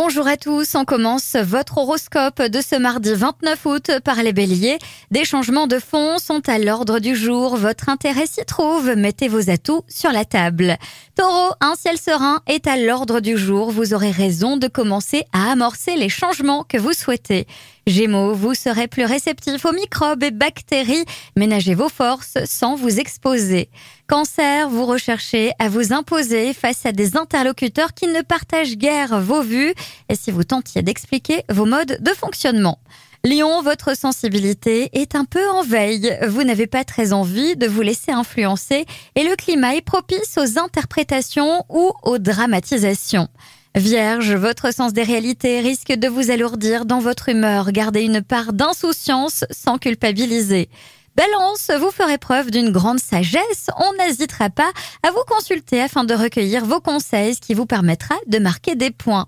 Bonjour à tous, on commence votre horoscope de ce mardi 29 août par les béliers. Des changements de fond sont à l'ordre du jour, votre intérêt s'y trouve, mettez vos atouts sur la table. Taureau, un ciel serein est à l'ordre du jour, vous aurez raison de commencer à amorcer les changements que vous souhaitez. Gémeaux, vous serez plus réceptif aux microbes et bactéries, ménagez vos forces sans vous exposer. Cancer, vous recherchez à vous imposer face à des interlocuteurs qui ne partagent guère vos vues et si vous tentiez d'expliquer vos modes de fonctionnement? Lion, votre sensibilité est un peu en veille. Vous n'avez pas très envie de vous laisser influencer et le climat est propice aux interprétations ou aux dramatisations. Vierge, votre sens des réalités risque de vous alourdir dans votre humeur. Gardez une part d'insouciance sans culpabiliser. Balance, vous ferez preuve d'une grande sagesse. On n'hésitera pas à vous consulter afin de recueillir vos conseils, ce qui vous permettra de marquer des points.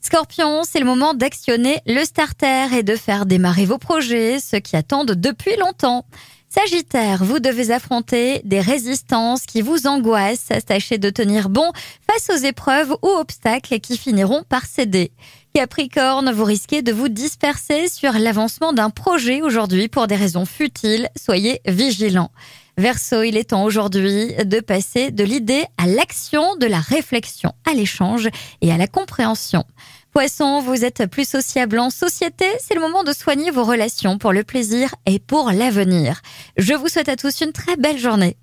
Scorpion, c'est le moment d'actionner le starter et de faire démarrer vos projets, ceux qui attendent depuis longtemps. Sagittaire, vous devez affronter des résistances qui vous angoissent. Tâchez de tenir bon face aux épreuves ou obstacles qui finiront par céder. Capricorne, vous risquez de vous disperser sur l'avancement d'un projet aujourd'hui pour des raisons futiles. Soyez vigilants. Verseau, il est temps aujourd'hui de passer de l'idée à l'action, de la réflexion à l'échange et à la compréhension. Poisson, vous êtes plus sociable en société, c'est le moment de soigner vos relations pour le plaisir et pour l'avenir. Je vous souhaite à tous une très belle journée.